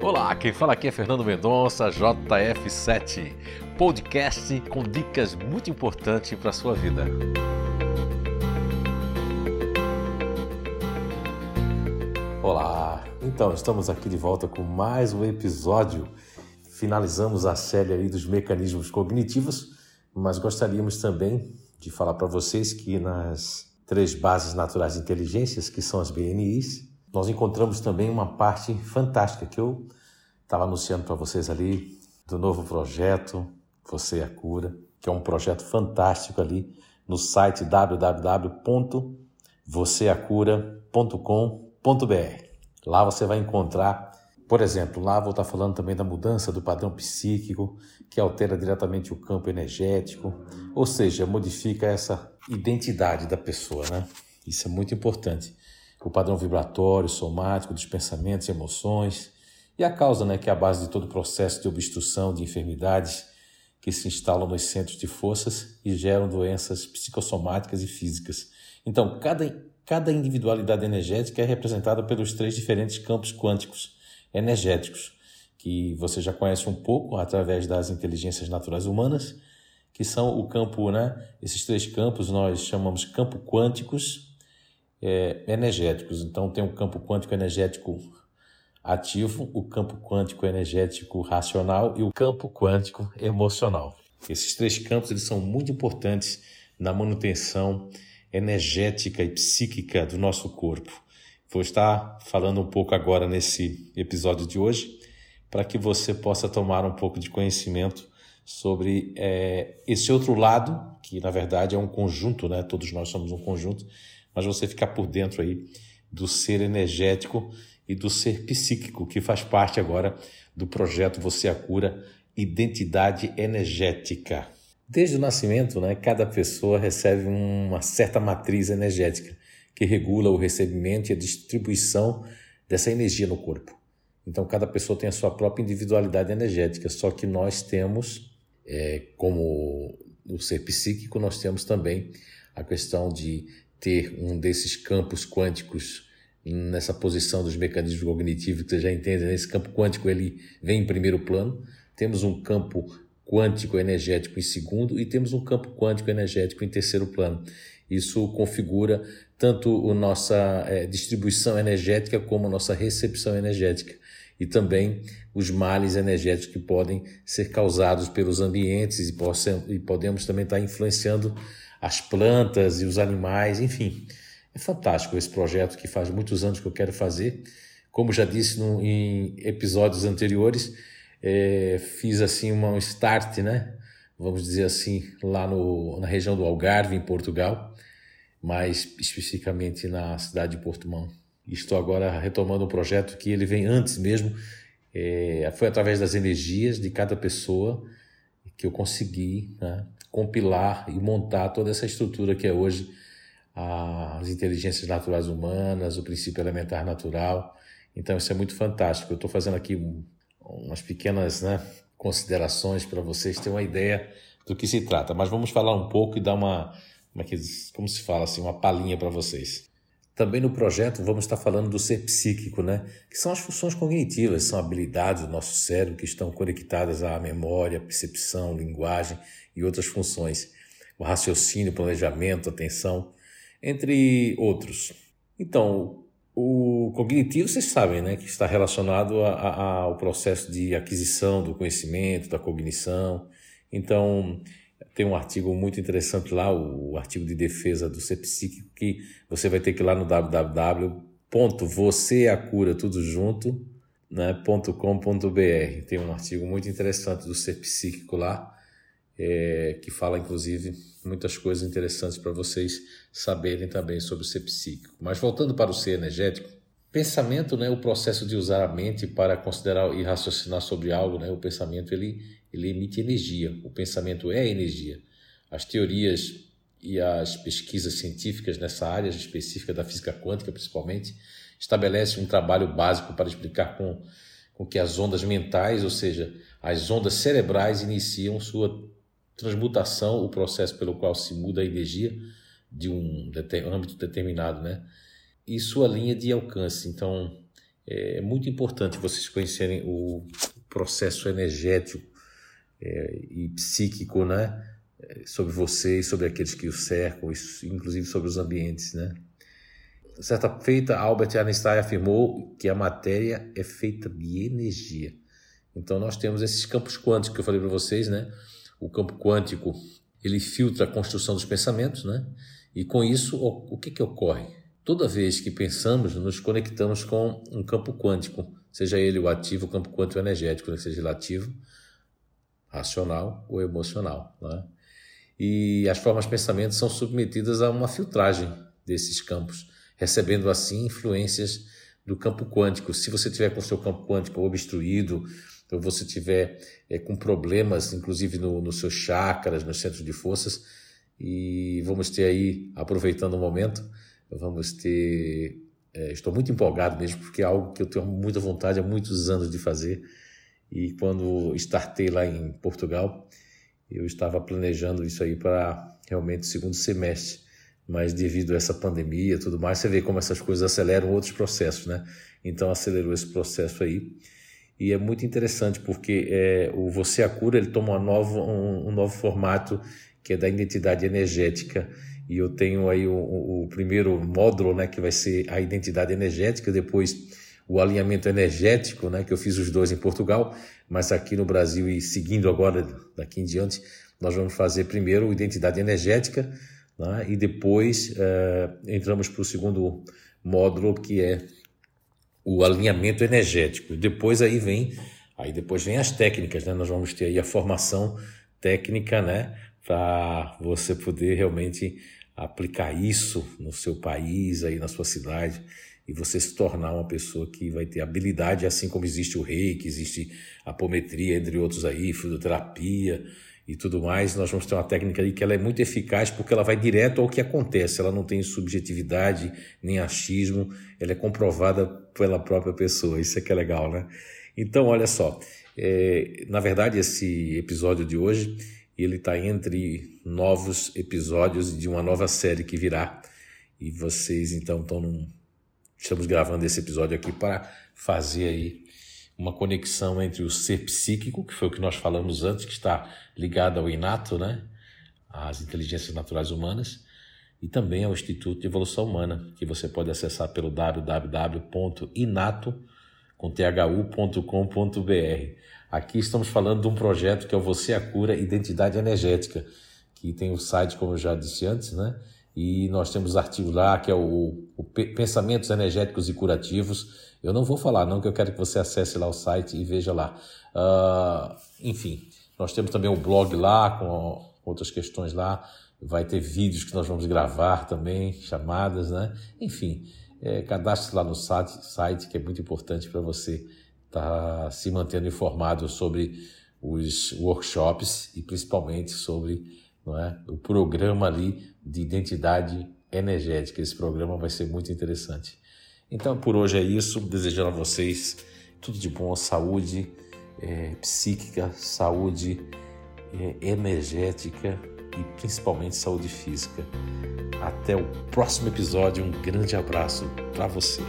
Olá, quem fala aqui é Fernando Mendonça, JF7, podcast com dicas muito importantes para a sua vida. Olá, então estamos aqui de volta com mais um episódio. Finalizamos a série aí dos mecanismos cognitivos, mas gostaríamos também de falar para vocês que nas três bases naturais de inteligências, que são as BNIs, nós encontramos também uma parte fantástica que eu estava anunciando para vocês ali do novo projeto Você é a Cura, que é um projeto fantástico ali no site www.voceacura.com.br. Lá você vai encontrar, por exemplo, lá vou estar falando também da mudança do padrão psíquico, que altera diretamente o campo energético, ou seja, modifica essa identidade da pessoa, né? Isso é muito importante o padrão vibratório, somático dos pensamentos e emoções, e a causa, né, que é a base de todo o processo de obstrução de enfermidades que se instalam nos centros de forças e geram doenças psicossomáticas e físicas. Então, cada, cada individualidade energética é representada pelos três diferentes campos quânticos energéticos, que você já conhece um pouco através das inteligências naturais humanas, que são o campo, né? Esses três campos nós chamamos campo quânticos, é, energéticos. Então, tem o campo quântico energético ativo, o campo quântico energético racional e o campo quântico emocional. Esses três campos eles são muito importantes na manutenção energética e psíquica do nosso corpo. Vou estar falando um pouco agora nesse episódio de hoje para que você possa tomar um pouco de conhecimento sobre é, esse outro lado, que na verdade é um conjunto, né? todos nós somos um conjunto, mas você ficar por dentro aí do ser energético e do ser psíquico, que faz parte agora do projeto Você a Cura Identidade Energética. Desde o nascimento, né, cada pessoa recebe uma certa matriz energética que regula o recebimento e a distribuição dessa energia no corpo. Então, cada pessoa tem a sua própria individualidade energética, só que nós temos, é, como o ser psíquico, nós temos também a questão de ter um desses campos quânticos nessa posição dos mecanismos cognitivos que você já entende, né? esse campo quântico ele vem em primeiro plano, temos um campo quântico energético em segundo e temos um campo quântico energético em terceiro plano. Isso configura tanto a nossa é, distribuição energética como a nossa recepção energética e também os males energéticos que podem ser causados pelos ambientes e, possam, e podemos também estar influenciando as plantas e os animais, enfim. É fantástico esse projeto que faz muitos anos que eu quero fazer. Como já disse no, em episódios anteriores, é, fiz assim uma, um start, né? Vamos dizer assim, lá no, na região do Algarve, em Portugal, mais especificamente na cidade de Portimão. Estou agora retomando um projeto que ele vem antes mesmo. É, foi através das energias de cada pessoa que eu consegui né, compilar e montar toda essa estrutura que é hoje as inteligências naturais humanas, o princípio elementar natural. Então isso é muito fantástico. Eu estou fazendo aqui umas pequenas né, considerações para vocês terem uma ideia do que se trata. Mas vamos falar um pouco e dar uma, como, é que, como se fala assim, uma palhinha para vocês. Também no projeto vamos estar falando do ser psíquico, né? que são as funções cognitivas, são habilidades do nosso cérebro que estão conectadas à memória, percepção, linguagem e outras funções, o raciocínio, planejamento, atenção, entre outros. Então, o cognitivo, vocês sabem, né, que está relacionado a, a, ao processo de aquisição do conhecimento, da cognição. Então, tem um artigo muito interessante lá, o, artigo de defesa do ser psíquico, que você vai ter que ir lá no www.voceacura tudo junto, né, .com.br. Tem um artigo muito interessante do ser psíquico lá, é, que fala inclusive muitas coisas interessantes para vocês saberem também sobre o ser psíquico. Mas voltando para o ser energético, pensamento, né, o processo de usar a mente para considerar e raciocinar sobre algo, né, o pensamento ele ele emite energia. O pensamento é energia. As teorias e as pesquisas científicas nessa área específica da física quântica, principalmente, estabelecem um trabalho básico para explicar com, com que as ondas mentais, ou seja, as ondas cerebrais, iniciam sua transmutação, o processo pelo qual se muda a energia de um âmbito determinado, né? E sua linha de alcance. Então, é muito importante vocês conhecerem o processo energético é, e psíquico, né? Sobre você e sobre aqueles que o cercam, inclusive sobre os ambientes, né? Certa feita, Albert Einstein afirmou que a matéria é feita de energia. Então nós temos esses campos quânticos que eu falei para vocês, né? O campo quântico ele filtra a construção dos pensamentos, né? E com isso o, o que que ocorre? Toda vez que pensamos, nos conectamos com um campo quântico, seja ele o ativo, o campo quântico energético, né? seja ele ativo, racional ou emocional, né? E as formas de pensamento são submetidas a uma filtragem desses campos, recebendo assim influências do campo quântico. Se você tiver com o seu campo quântico obstruído, ou você tiver é, com problemas, inclusive nos no seus chakras, nos centros de forças, e vamos ter aí, aproveitando o momento, vamos ter. É, estou muito empolgado mesmo, porque é algo que eu tenho muita vontade há muitos anos de fazer. E quando startei lá em Portugal, eu estava planejando isso aí para realmente o segundo semestre. Mas devido a essa pandemia e tudo mais, você vê como essas coisas aceleram outros processos, né? Então acelerou esse processo aí e é muito interessante porque é, o Você a Cura ele toma uma nova, um, um, novo formato que é da identidade energética e eu tenho aí o, o, primeiro módulo né que vai ser a identidade energética depois o alinhamento energético né que eu fiz os dois em Portugal mas aqui no Brasil e seguindo agora daqui em diante nós vamos fazer primeiro identidade energética né, e depois é, entramos para o segundo módulo que é o alinhamento energético. Depois aí vem, aí depois vem as técnicas, né? Nós vamos ter aí a formação técnica, né? Para você poder realmente aplicar isso no seu país, aí na sua cidade, e você se tornar uma pessoa que vai ter habilidade, assim como existe o reiki, existe apometria, entre outros aí, fisioterapia, e tudo mais, nós vamos ter uma técnica aí que ela é muito eficaz porque ela vai direto ao que acontece, ela não tem subjetividade nem achismo, ela é comprovada pela própria pessoa, isso é que é legal, né? Então, olha só, é, na verdade esse episódio de hoje, ele está entre novos episódios de uma nova série que virá, e vocês então estão num... Estamos gravando esse episódio aqui para fazer aí uma conexão entre o ser psíquico, que foi o que nós falamos antes, que está ligado ao inato, né? às inteligências naturais humanas, e também ao Instituto de Evolução Humana, que você pode acessar pelo www.inato.com.br. Aqui estamos falando de um projeto que é o Você a Cura Identidade Energética, que tem o site, como eu já disse antes, né? E nós temos artigo lá que é o, o Pensamentos Energéticos e Curativos, eu não vou falar, não, que eu quero que você acesse lá o site e veja lá. Uh, enfim, nós temos também o blog lá, com outras questões lá. Vai ter vídeos que nós vamos gravar também, chamadas, né? Enfim, é, cadastre lá no site, site, que é muito importante para você estar tá se mantendo informado sobre os workshops e principalmente sobre não é, o programa ali de identidade energética. Esse programa vai ser muito interessante. Então por hoje é isso. Desejando a vocês tudo de bom, saúde é, psíquica, saúde é, energética e principalmente saúde física. Até o próximo episódio. Um grande abraço para você.